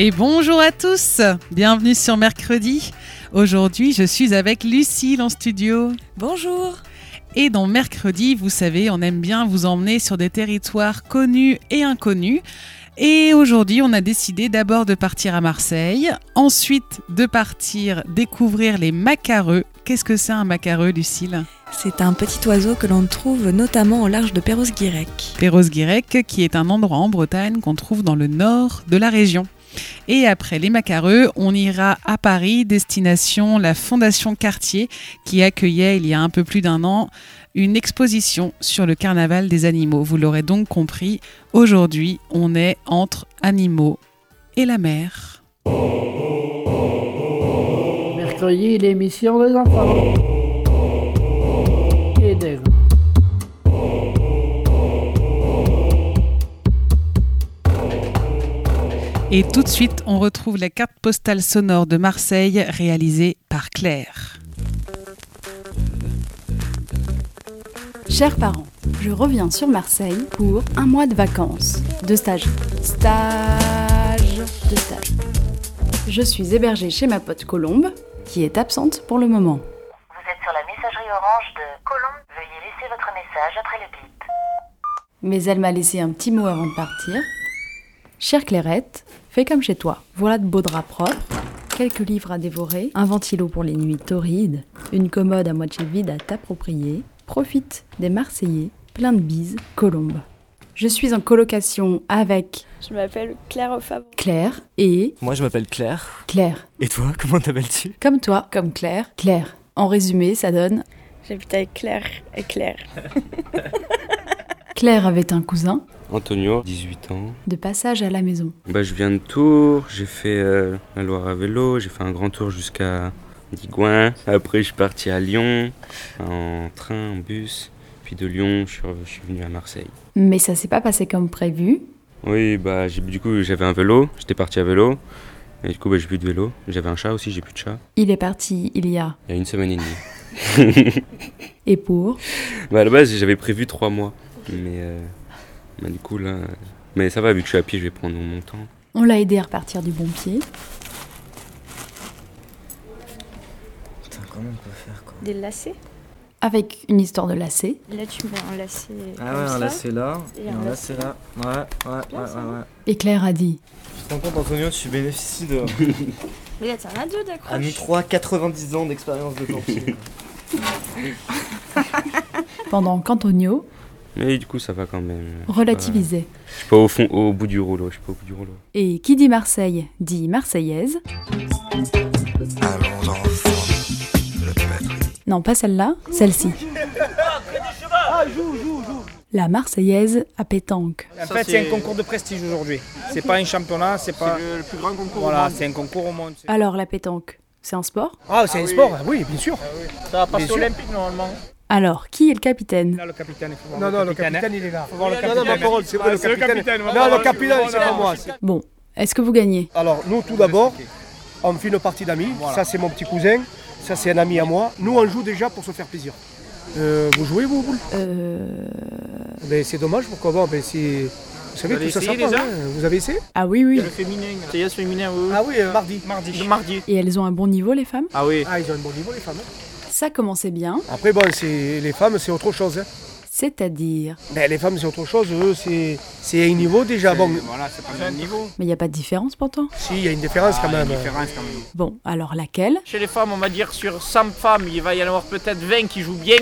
Et bonjour à tous, bienvenue sur Mercredi. Aujourd'hui, je suis avec Lucille en studio. Bonjour Et dans Mercredi, vous savez, on aime bien vous emmener sur des territoires connus et inconnus. Et aujourd'hui, on a décidé d'abord de partir à Marseille, ensuite de partir découvrir les macareux. Qu'est-ce que c'est un macareux, Lucille? C'est un petit oiseau que l'on trouve notamment au large de Perros-Guirec. Perros-Guirec, qui est un endroit en Bretagne qu'on trouve dans le nord de la région. Et après les macareux, on ira à Paris, destination la Fondation Cartier, qui accueillait il y a un peu plus d'un an une exposition sur le carnaval des animaux. Vous l'aurez donc compris, aujourd'hui, on est entre animaux et la mer. Mercredi, l'émission des enfants. Et tout de suite, on retrouve la carte postale sonore de Marseille réalisée par Claire. Chers parents, je reviens sur Marseille pour un mois de vacances, de stage. Stage de stage. Je suis hébergée chez ma pote Colombe, qui est absente pour le moment. Vous êtes sur la messagerie orange de Colombe. Veuillez laisser votre message après le bip. Mais elle m'a laissé un petit mot avant de partir. Chère Clairette, fais comme chez toi. Voilà de beaux draps propres, quelques livres à dévorer, un ventilo pour les nuits torrides, une commode à moitié vide à t'approprier. Profite des Marseillais, plein de bises, Colombe. Je suis en colocation avec Je m'appelle Claire Fabre. Claire et Moi, je m'appelle Claire. Claire. Et toi, comment t'appelles-tu? Comme toi, comme Claire, Claire. En résumé, ça donne J'habite avec Claire et Claire. Claire avait un cousin Antonio, 18 ans. de passage à la maison. Bah, je viens de Tours, j'ai fait euh, la Loire à vélo, j'ai fait un grand tour jusqu'à Digoin. Après, je suis parti à Lyon en train, en bus. Puis de Lyon, je suis, je suis venu à Marseille. Mais ça s'est pas passé comme prévu. Oui, bah, du coup, j'avais un vélo, j'étais parti à vélo. Et du coup, bah, j'ai plus de vélo. J'avais un chat aussi, j'ai plus de chat. Il est parti il y a Il y a une semaine et demie. et pour. bah, à la base, j'avais prévu trois mois. Mais euh, bah, du coup, là. Mais ça va, vu que je suis à pied, je vais prendre mon temps. On l'a aidé à repartir du bon pied. Putain, comment on peut faire quoi Des lacets. Avec une histoire de lacet. Là, tu mets un lacet. Ah comme ouais, un ça. lacet là, Et un un lacet lacet là. Ouais, ouais, Bien, ouais, ça. ouais, ouais. Et Claire a dit Tu te rends compte, Antonio, tu bénéficies de. Mais là, t'en as deux d'accroche. à nous trois, 90 ans d'expérience de pompier. pendant qu'Antonio Mais du coup, ça va quand même. relativisait. Je suis pas au fond, au bout du rouleau. Je suis pas au bout du rouleau. Et qui dit Marseille dit Marseillaise. Non, pas celle-là, celle-ci. La Marseillaise à pétanque. En fait, c'est un concours de prestige aujourd'hui. C'est pas un championnat, c'est pas. le plus grand concours Voilà, c'est un concours au monde. Alors la pétanque, c'est un sport? Ah, c'est un sport, oui, bien sûr. Ça va Bien sûr. olympique normalement. Alors, qui est le capitaine? Là, le capitaine, il faut voir Non, le non, le capitaine. capitaine, hein. il est là. Faut voir le Non, non, capitaine. ma parole, c'est vrai, le Ah, le capitaine. capitaine, va Non, le capitaine, c'est pas moi. Bon, est-ce que vous gagnez? Alors, nous, tout d'abord, on fait une partie d'amis. Ça, c'est mon petit cousin. Ça, c'est un ami à moi. Nous, on joue déjà pour se faire plaisir. Euh, vous jouez, vous, Boule Euh... ben, C'est dommage, pourquoi pas ben, c'est... Vous savez, Vous tout ça, ça hein. Vous avez essayé? Ah oui, oui. Le féminin. Féminin, oui. Ah oui, euh, mardi. Mardi. Le mardi. Et elles ont un bon niveau, les femmes? Ah oui. Ah, ils ont un bon niveau, les femmes. hein. Ça commençait bien, Après, bon, c'est... les femmes, c'est autre chose. hein. c'est-à-dire... Ben, les femmes, c'est autre chose. Eux, c'est... c'est un niveau déjà. Bon, Voilà, c'est pas le même niveau. Mais il n'y a pas de différence pourtant. si, il y a une différence quand Ah, il y a même. une différence quand même. Bon, alors laquelle Chez les femmes, on va dire sur 100 femmes, il va y en avoir peut-être 20 qui jouent bien.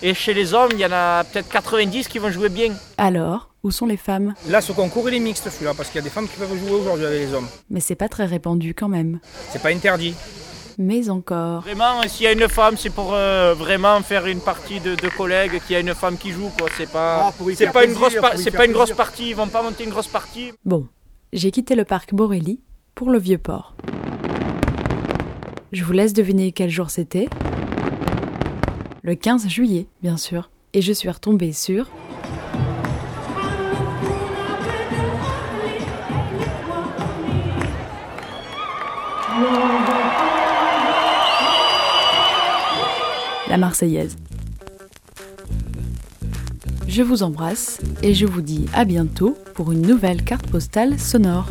Et chez les hommes, il y en a peut-être 90 qui vont jouer bien. Alors, où sont les femmes Là, ce concours, il est mixte celui-là, parce qu'il y a des femmes qui peuvent jouer aujourd'hui avec les hommes. Mais c'est pas très répandu quand même. C'est pas interdit. Mais encore. Vraiment, s'il y a une femme, c'est pour euh, vraiment faire une partie de, de collègues, qu'il y a une femme qui joue, quoi. C'est pas, Ah, c'est une grosse, c'est pas une partie. Ils vont pas monter une grosse partie. Bon, j'ai quitté le parc Borély pour le vieux port. Je vous laisse deviner quel jour c'était. Le 15 juillet, bien sûr. Et je suis retombée sur la Marseillaise. Je vous embrasse et je vous dis à bientôt pour une nouvelle carte postale sonore.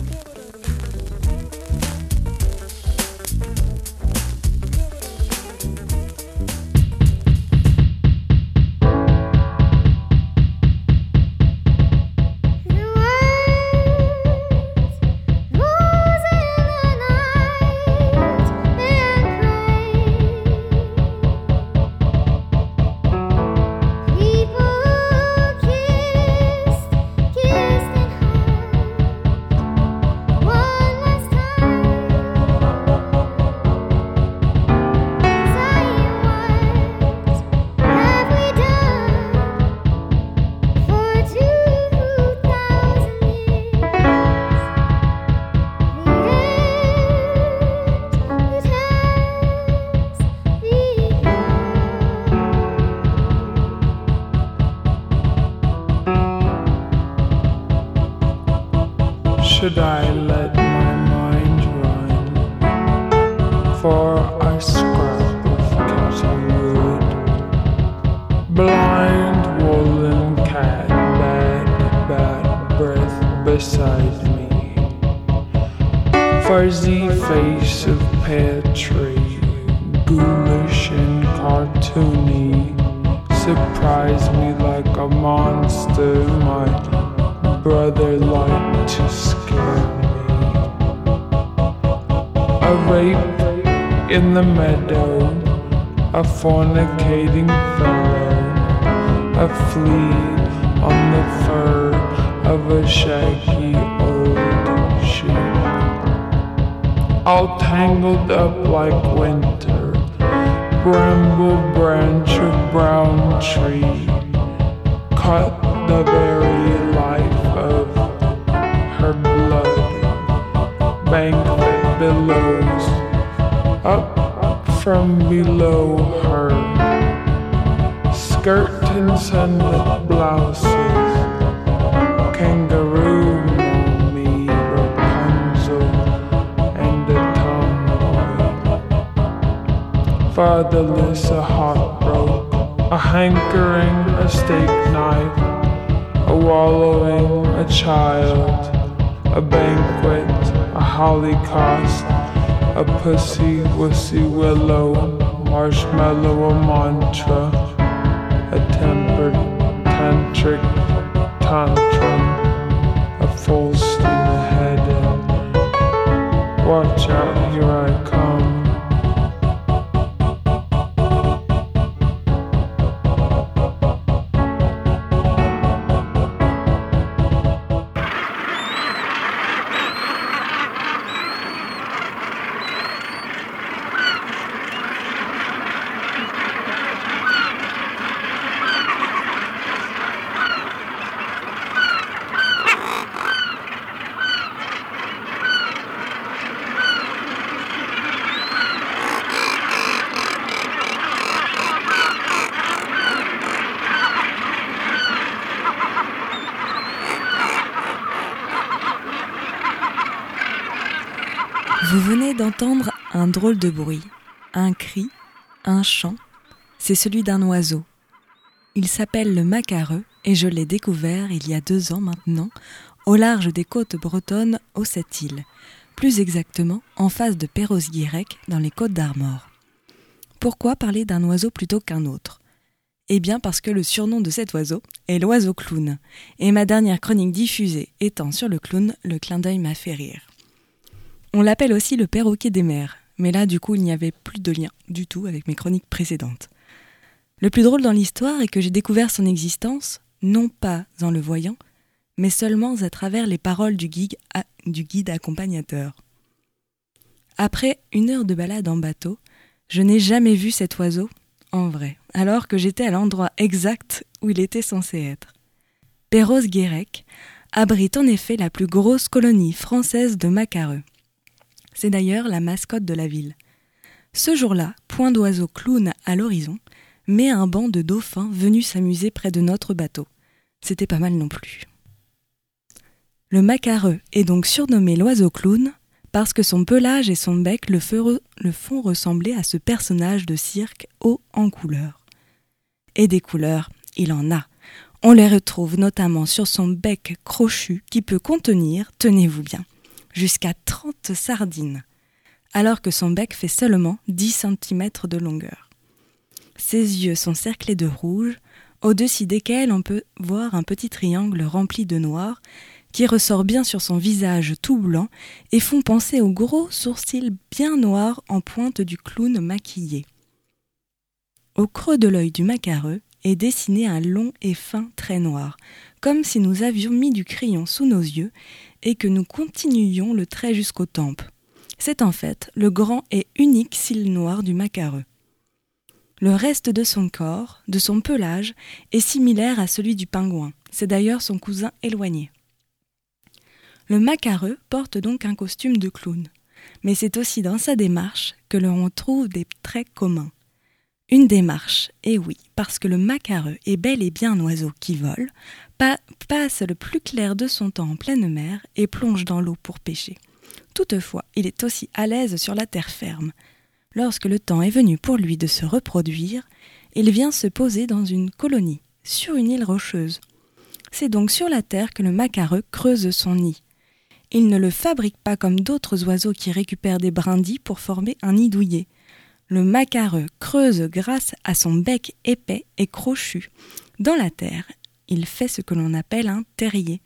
Should I let my mind run for a scrap of cotton wood? Blind woolen cat, bad, bad breath beside me. Fuzzy face of pear tree, ghoulish and cartoony. Surprise me like a monster, my brother like to A rape in the meadow, a fornicating fellow, a flea on the fur of a shaggy old sheep. All tangled up like winter, bramble branch of brown tree, cut the very life of her blood. Banquet from below her. Skirt and blouses, kangaroo mommy, Rapunzel, and a tomboy. Fatherless, a heartbroken, a hankering, a steak knife, a wallowing, a child, a banquet, a holocaust, a pussy wussy willow, marshmallow, a mantra, a tempered tantric tantrum, un drôle de bruit, un cri, un chant. C'est celui d'un oiseau. Il s'appelle le macareux et je l'ai découvert il y a deux ans maintenant au large des côtes bretonnes aux Sept-Îles, plus exactement en face de Perros-Guirec dans les côtes d'Armor. Pourquoi parler d'un oiseau plutôt qu'un autre? Eh bien parce que le surnom de cet oiseau est l'oiseau clown, et ma dernière chronique diffusée étant sur le clown, le clin d'œil m'a fait rire. On l'appelle aussi le perroquet des mers, mais là du coup il n'y avait plus de lien du tout avec mes chroniques précédentes. Le plus drôle dans l'histoire est que j'ai découvert son existence, non pas en le voyant, mais seulement à travers les paroles du guide, guide accompagnateur. Après une heure de balade en bateau, je n'ai jamais vu cet oiseau en vrai, alors que j'étais à l'endroit exact où il était censé être. Perros-Guirec abrite en effet la plus grosse colonie française de macareux. C'est d'ailleurs la mascotte de la ville. Ce jour-là, point d'oiseau clown à l'horizon, mais un banc de dauphins venus s'amuser près de notre bateau. C'était pas mal non plus. Le macareux est donc surnommé l'oiseau clown parce que son pelage et son bec le, font ressembler à ce personnage de cirque haut en couleurs. Et des couleurs, il en a. On les retrouve notamment sur son bec crochu qui peut contenir, tenez-vous bien, jusqu'à 30 sardines, alors que son bec fait seulement 10 cm de longueur. Ses yeux sont cerclés de rouge, au-dessus desquels on peut voir un petit triangle rempli de noir qui ressort bien sur son visage tout blanc et font penser aux gros sourcils bien noirs en pointe du clown maquillé. Au creux de l'œil du macareux est dessiné un long et fin trait noir, comme si nous avions mis du crayon sous nos yeux et que nous continuions le trait jusqu'aux tempes. C'est en fait le grand et unique cil noir du macareux. Le reste de son corps, de son pelage, est similaire à celui du pingouin. C'est d'ailleurs son cousin éloigné. Le macareux porte donc un costume de clown, mais c'est aussi dans sa démarche que l'on trouve des traits communs. Une démarche, et oui, parce que le macareux est bel et bien un oiseau qui vole, pa- passe le plus clair de son temps en pleine mer et plonge dans l'eau pour pêcher. Toutefois, il est aussi à l'aise sur la terre ferme. Lorsque le temps est venu pour lui de se reproduire, il vient se poser dans une colonie, sur une île rocheuse. C'est donc sur la terre que le macareux creuse son nid. Il ne le fabrique pas comme d'autres oiseaux qui récupèrent des brindilles pour former un nid douillet. Le macareux creuse grâce à son bec épais et crochu. Dans la terre, il fait ce que l'on appelle un terrier.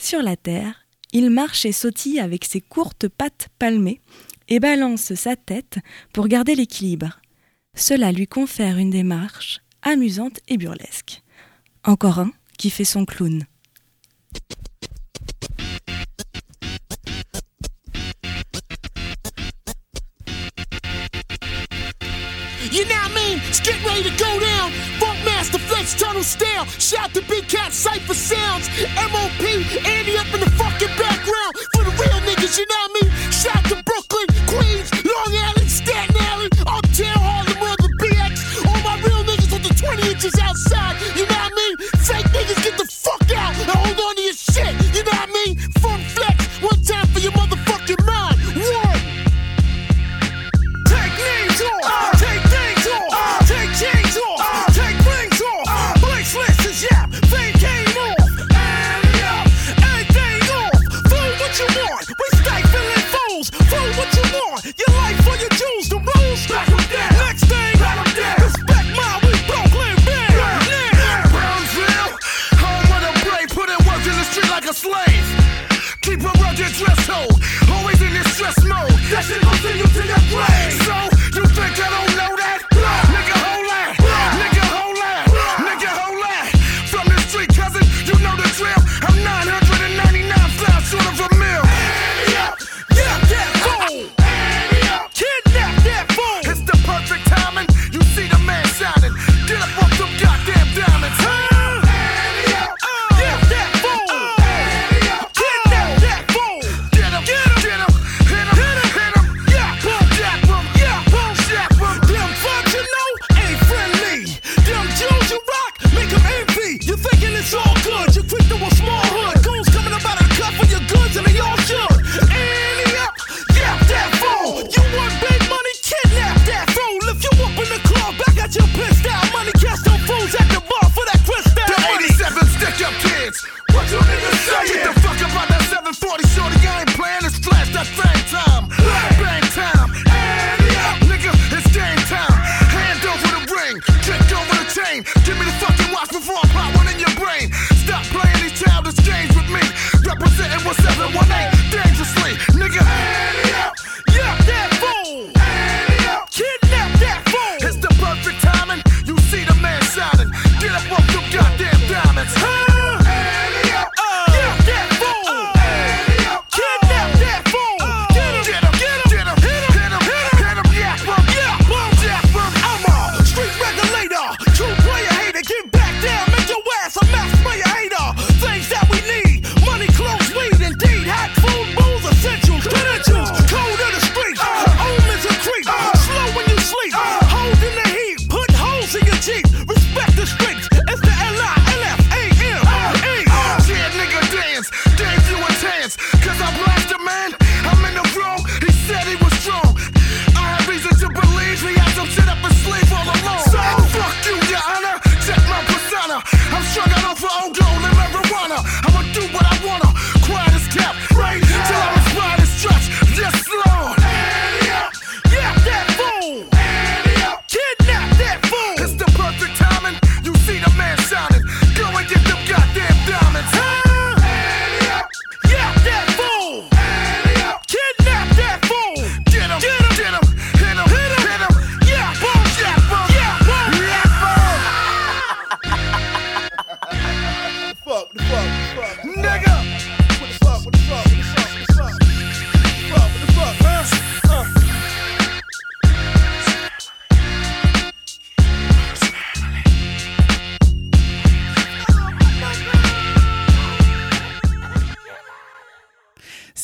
Sur la terre, il marche et sautille avec ses courtes pattes palmées et balance sa tête pour garder l'équilibre. Cela lui confère une démarche amusante et burlesque. Encore un qui fait son clown. Tunnel Style. Shout to Big Cat Cypher Sounds. MOP, Andy up in the fucking background. For the real niggas, you know mean?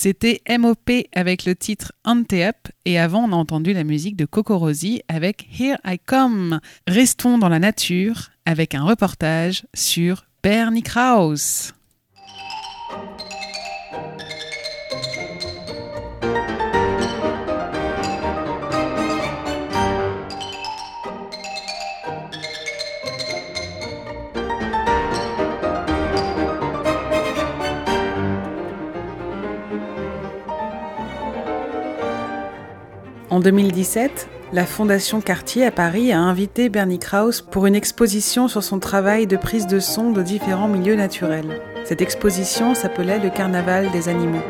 C'était MOP avec le titre Ante Up et avant on a entendu la musique de Coco Rosie avec Here I Come. Restons dans la nature avec un reportage sur Bernie Krause. En 2017, la Fondation Cartier à Paris a invité Bernie Krause pour une exposition sur son travail de prise de son de différents milieux naturels. Cette exposition s'appelait Le Carnaval des animaux.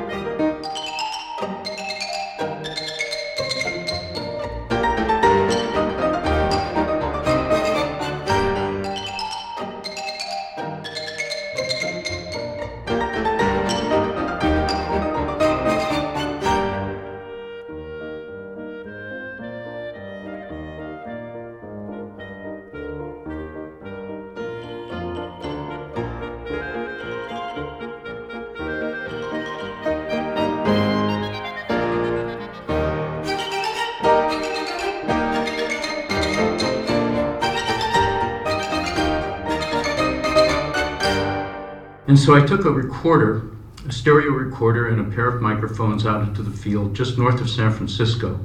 So I took a recorder, a stereo recorder, and a pair of microphones out into the field just north of San Francisco.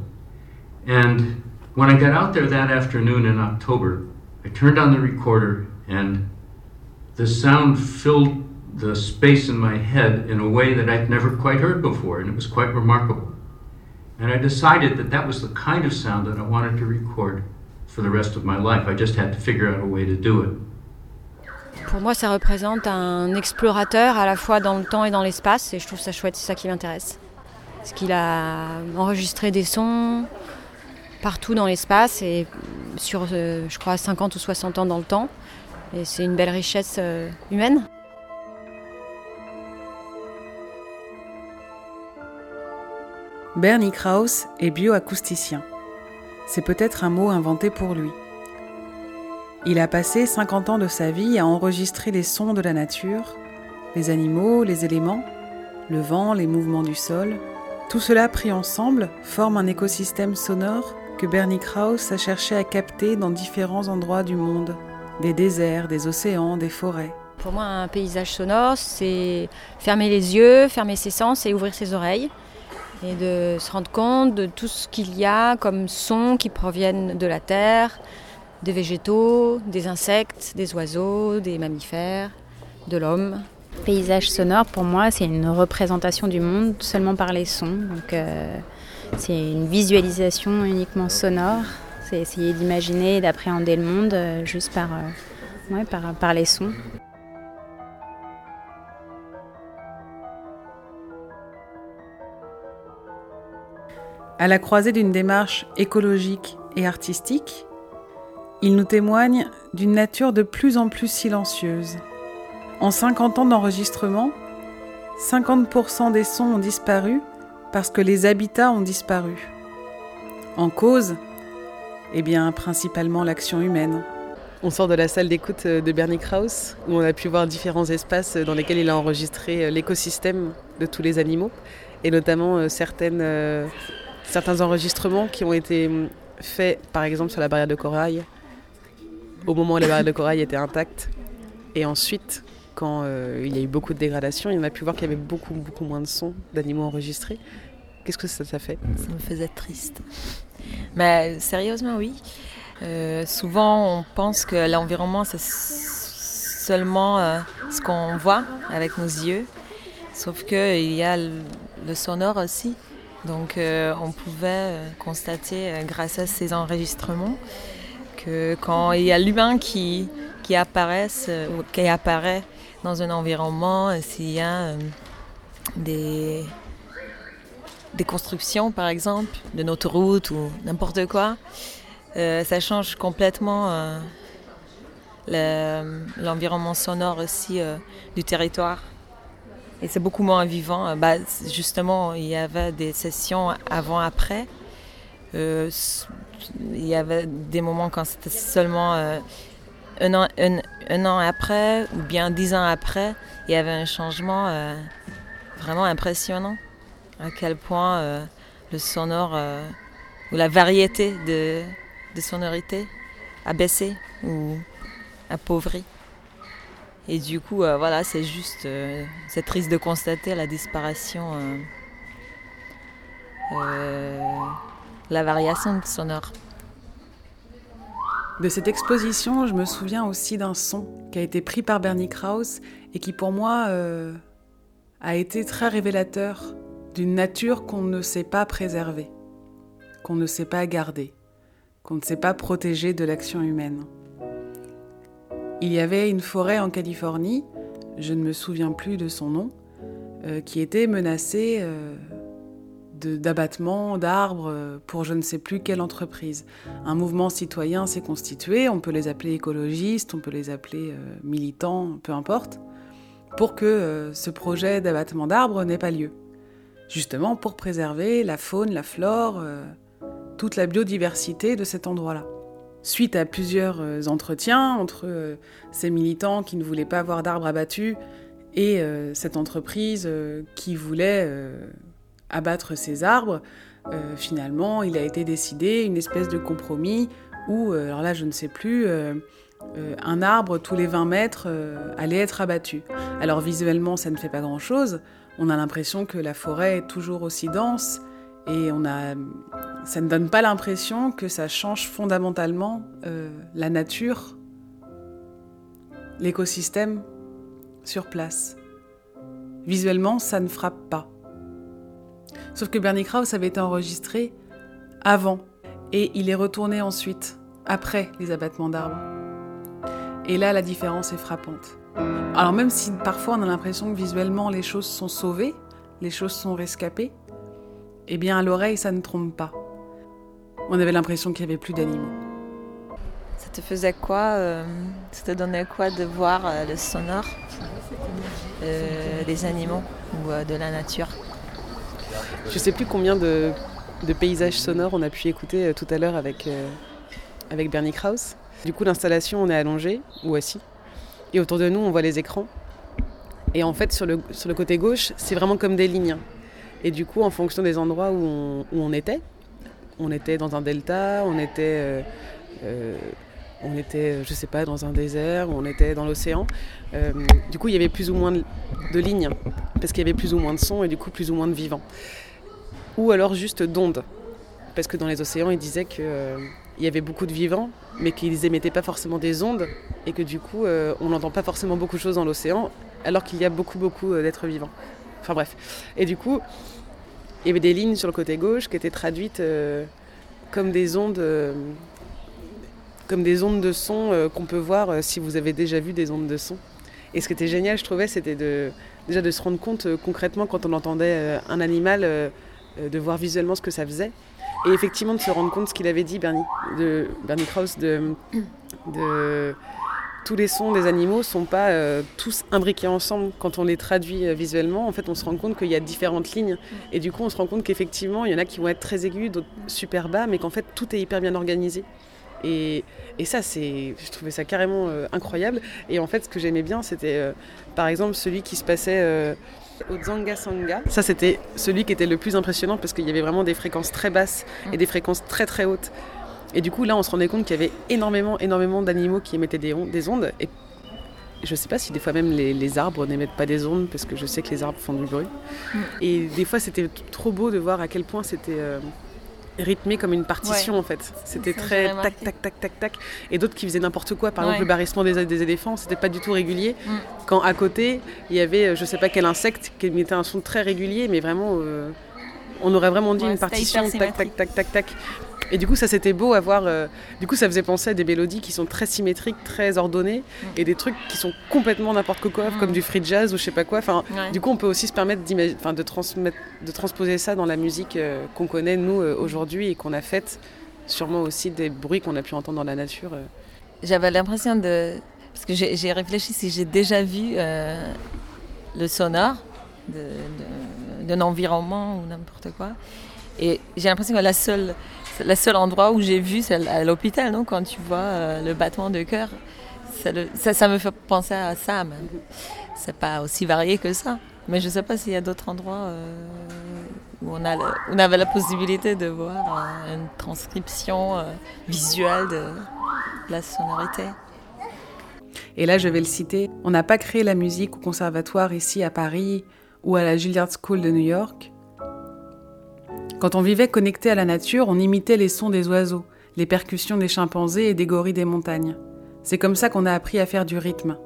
And when I got out there that afternoon in October, I turned on the recorder and the sound filled the space in my head in a way that I'd never quite heard before, and it was quite remarkable. And I decided that that was the kind of sound that I wanted to record for the rest of my life. I just had to figure out a way to do it. Pour moi, ça représente un explorateur à la fois dans le temps et dans l'espace, et je trouve ça chouette, c'est ça qui m'intéresse. Parce qu'il a enregistré des sons partout dans l'espace et sur, euh, je crois, 50 ou 60 ans dans le temps. Et c'est une belle richesse euh, humaine. Bernie Krause est bioacousticien. C'est peut-être un mot inventé pour lui. Il a passé 50 ans de sa vie à enregistrer les sons de la nature, les animaux, les éléments, le vent, les mouvements du sol. Tout cela pris ensemble forme un écosystème sonore que Bernie Krause a cherché à capter dans différents endroits du monde, des déserts, des océans, des forêts. Pour moi, un paysage sonore, c'est fermer les yeux, fermer ses sens et ouvrir ses oreilles. Et de se rendre compte de tout ce qu'il y a comme sons qui proviennent de la terre, des végétaux, des insectes, des oiseaux, des mammifères, de l'homme. Paysage sonore, pour moi, c'est une représentation du monde seulement par les sons. Donc, euh, c'est une visualisation uniquement sonore. C'est essayer d'imaginer et d'appréhender le monde euh, juste par, euh, ouais, par, par les sons. À la croisée d'une démarche écologique et artistique, il nous témoigne d'une nature de plus en plus silencieuse. En 50 ans d'enregistrement, 50% des sons ont disparu parce que les habitats ont disparu. En cause, eh bien, principalement l'action humaine. On sort de la salle d'écoute de Bernie Krause, où on a pu voir différents espaces dans lesquels il a enregistré l'écosystème de tous les animaux, et notamment euh, certains enregistrements qui ont été faits, par exemple, sur la barrière de corail, au moment où la barrière de corail était intacte. Et ensuite, quand euh, il y a eu beaucoup de dégradation, on a pu voir qu'il y avait beaucoup, beaucoup moins de sons d'animaux enregistrés. Qu'est-ce que ça fait? Ça me faisait triste. Mais sérieusement, oui. Euh, souvent, on pense que l'environnement, c'est seulement euh, ce qu'on voit avec nos yeux. Sauf qu'il y a le, sonore aussi. Donc, on pouvait constater, grâce à ces enregistrements, quand il y a l'humain qui, qui, ou qui apparaît dans un environnement, s'il y a des, des constructions, par exemple, d'une autoroute ou n'importe quoi, euh, ça change complètement euh, l'environnement sonore aussi euh, du territoire. Et c'est beaucoup moins vivant. Bah, justement, il y avait des sessions avant-après. Il y avait des moments quand c'était seulement un an, un, an après ou bien dix ans après, il y avait un changement vraiment impressionnant. à quel point euh, le sonore euh, ou la variété de, sonorité a baissé ou appauvri. Et du coup, euh, voilà, c'est juste, euh, c'est triste de constater la disparition, euh, euh, la variation sonore. De cette exposition, je me souviens aussi d'un son qui a été pris par Bernie Krause et qui pour moi euh, a été très révélateur d'une nature qu'on ne sait pas préserver, qu'on ne sait pas garder, qu'on ne sait pas protéger de l'action humaine. Il y avait une forêt en Californie, je ne me souviens plus de son nom, euh, qui était menacée euh, d'abattement d'arbres euh, pour je ne sais plus quelle entreprise. Un mouvement citoyen s'est constitué, on peut les appeler écologistes, on peut les appeler euh, militants, peu importe, pour que euh, ce projet d'abattement d'arbres n'ait pas lieu. Justement pour préserver la faune, la flore, toute la biodiversité de cet endroit-là. Suite à plusieurs entretiens entre ces militants qui ne voulaient pas avoir d'arbres abattus et cette entreprise qui voulait abattre ces arbres, euh, finalement, il a été décidé une espèce de compromis où, euh, alors là, je ne sais plus, euh, un arbre tous les 20 mètres allait être abattu. Alors visuellement, ça ne fait pas grand-chose. On a l'impression que la forêt est toujours aussi dense et on a, ça ne donne pas l'impression que ça change fondamentalement la nature, l'écosystème sur place. Visuellement, ça ne frappe pas. Sauf que Bernie Krause avait été enregistré avant et il est retourné ensuite, après les abattements d'arbres. Et là, la différence est frappante. Alors même si parfois on a l'impression que visuellement les choses sont sauvées, les choses sont rescapées, eh bien à l'oreille ça ne trompe pas. On avait l'impression qu'il n'y avait plus d'animaux. Ça te faisait quoi euh, Ça te donnait quoi de voir euh, le sonore euh, des animaux ou de la nature? Je sais plus combien de, paysages sonores on a pu écouter euh, tout à l'heure avec, euh, avec Bernie Krause. Du coup, l'installation, on est allongé ou assis. Et autour de nous, on voit les écrans. Et en fait, sur le, sur le côté gauche, c'est vraiment comme des lignes. Et du coup, en fonction des endroits où on, où on était, on était dans un delta, on était, euh, euh, on était, je sais pas, dans un désert, on était dans l'océan. Euh, du coup, il y avait plus ou moins de, de lignes, parce qu'il y avait plus ou moins de sons et du coup plus ou moins de vivants. Ou alors juste d'ondes, parce que dans les océans, ils disaient qu'il y avait beaucoup de vivants, mais qu'ils émettaient pas forcément des ondes, et que du coup, euh, on n'entend pas forcément beaucoup de choses dans l'océan, alors qu'il y a beaucoup, beaucoup euh, d'êtres vivants. Enfin bref. Et du coup, il y avait des lignes sur le côté gauche qui étaient traduites euh, comme des ondes, euh, comme des ondes de son euh, qu'on peut voir euh, si vous avez déjà vu des ondes de son. Et ce qui était génial, je trouvais, c'était déjà de se rendre compte euh, concrètement quand on entendait euh, un animal, euh, euh, de voir visuellement ce que ça faisait. Et effectivement de se rendre compte ce qu'il avait dit, Bernie, de, Bernie Krause, de, de tous les sons des animaux sont pas euh, tous imbriqués ensemble. Quand on les traduit euh, visuellement, en fait, on se rend compte qu'il y a différentes lignes. Et du coup, on se rend compte qu'effectivement, il y en a qui vont être très aigus, d'autres super bas, mais qu'en fait, tout est hyper bien organisé. Et, et ça, c'est, je trouvais ça carrément euh, incroyable. Et en fait, ce que j'aimais bien, c'était euh, par exemple celui qui se passait au Zanga Sanga. Ça, c'était celui qui était le plus impressionnant parce qu'il y avait vraiment des fréquences très basses et des fréquences très très hautes. Et du coup, là, on se rendait compte qu'il y avait énormément, énormément d'animaux qui émettaient des, on- des ondes. Et je sais pas si des fois même les, les arbres n'émettent pas des ondes parce que je sais que les arbres font du bruit. Et des fois, c'était trop beau de voir à quel point c'était euh, rythmé comme une partition Ouais. en fait. C'était très tac, tac, tac, tac, tac. Et d'autres qui faisaient n'importe quoi. Par Ouais. exemple, le barrissement des, des éléphants, c'était pas du tout régulier. Mm. Quand à côté, il y avait euh, je sais pas quel insecte qui émettait un son très régulier, mais vraiment, euh, on aurait vraiment dit Ouais, une partition tac, tac, tac, tac, tac. Et du coup, ça c'était beau à voir. euh, du coup, ça faisait penser à des mélodies qui sont très symétriques, très ordonnées, Mm. et des trucs qui sont complètement n'importe quoi, comme du free jazz ou je sais pas quoi. Enfin, Ouais. du coup, on peut aussi se permettre de, transmettre, de transposer ça dans la musique euh, qu'on connaît nous euh, aujourd'hui et qu'on a faite. Sûrement aussi des bruits qu'on a pu entendre dans la nature. J'avais l'impression de. Parce que j'ai réfléchi si j'ai déjà vu le sonore d'un environnement ou n'importe quoi. Et j'ai l'impression que la seule, le seul endroit où j'ai vu, c'est à l'hôpital, non? Quand tu vois euh, le battement de cœur, ça, le- ça, me fait penser à ça. mais C'est pas aussi varié que ça. Mais je sais pas s'il y a d'autres endroits euh, où on, a la- on avait la possibilité de voir euh, une transcription visuelle de la sonorité. Et là, je vais le citer. On n'a pas créé la musique au conservatoire ici à Paris ou à la Juilliard School de New York. Quand on vivait connecté à la nature, on imitait les sons des oiseaux, les percussions des chimpanzés et des gorilles des montagnes. C'est comme ça qu'on a appris à faire du rythme.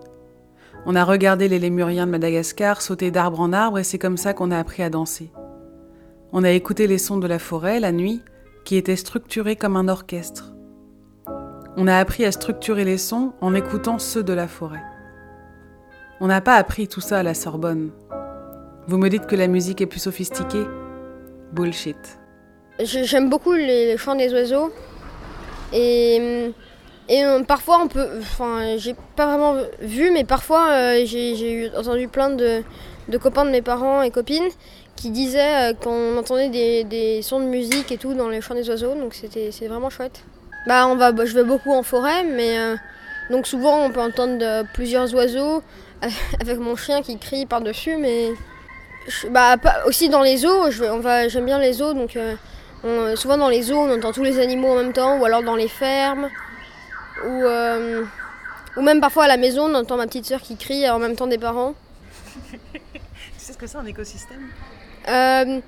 On a regardé les lémuriens de Madagascar sauter d'arbre en arbre et c'est comme ça qu'on a appris à danser. On a écouté les sons de la forêt la nuit, qui étaient structurés comme un orchestre. On a appris à structurer les sons en écoutant ceux de la forêt. On n'a pas appris tout ça à la Sorbonne. Vous me dites que la musique est plus sophistiquée Bullshit. J'ai- J'aime beaucoup les, chants des oiseaux. Et, et euh, parfois, on peut. Enfin, j'ai pas vraiment vu, mais parfois, euh, j'ai entendu plein de, de copains de mes parents et copines qui disaient euh, qu'on entendait des, des sons de musique et tout dans les chants des oiseaux. Donc, c'était vraiment chouette. Bah, on va, je vais beaucoup en forêt, mais. donc, souvent, on peut entendre plusieurs oiseaux avec mon chien qui crie par-dessus, mais. Je- bah, pas- aussi dans les zoos, j'aime bien les zoos, donc euh, on- souvent dans les zoos on entend tous les animaux en même temps, ou alors dans les fermes, ou, euh, ou même parfois à la maison on entend ma petite soeur qui crie en même temps des parents. Tu sais ce que c'est un écosystème? Euh,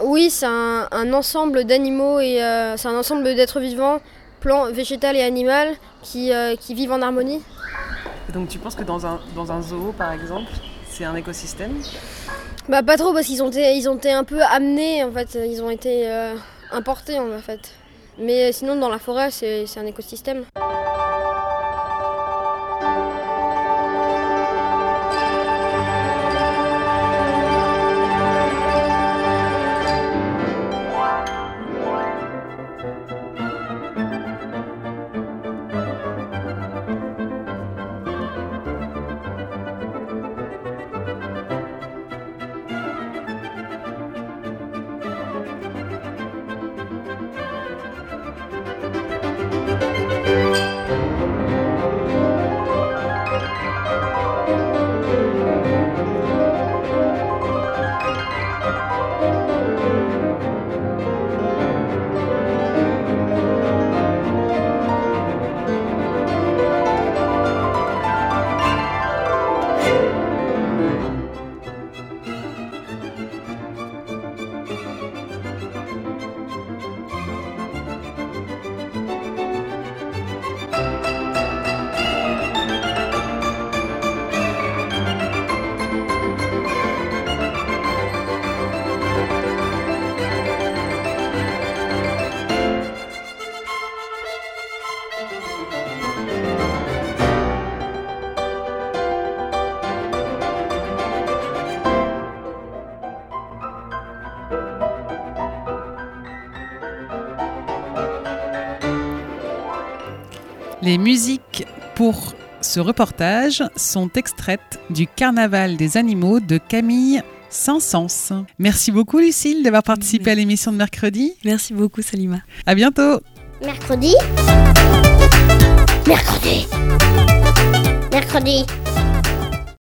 oui, c'est un, un ensemble d'animaux et euh, c'est un ensemble d'êtres vivants, plants, végétal et animal, qui, euh, qui vivent en harmonie. Donc tu penses que dans un, dans un zoo, par exemple, c'est un écosystème? Bah pas trop parce qu'ils ont été, ils ont été un peu amenés en fait, ils ont été euh, importés en fait. Mais sinon dans la forêt c'est un écosystème. Les musiques pour ce reportage sont extraites du Carnaval des animaux de Camille Saint-Saëns. Merci beaucoup Lucille d'avoir participé à l'émission de mercredi. Merci beaucoup Salima. À bientôt. Mercredi Mercredi Mercredi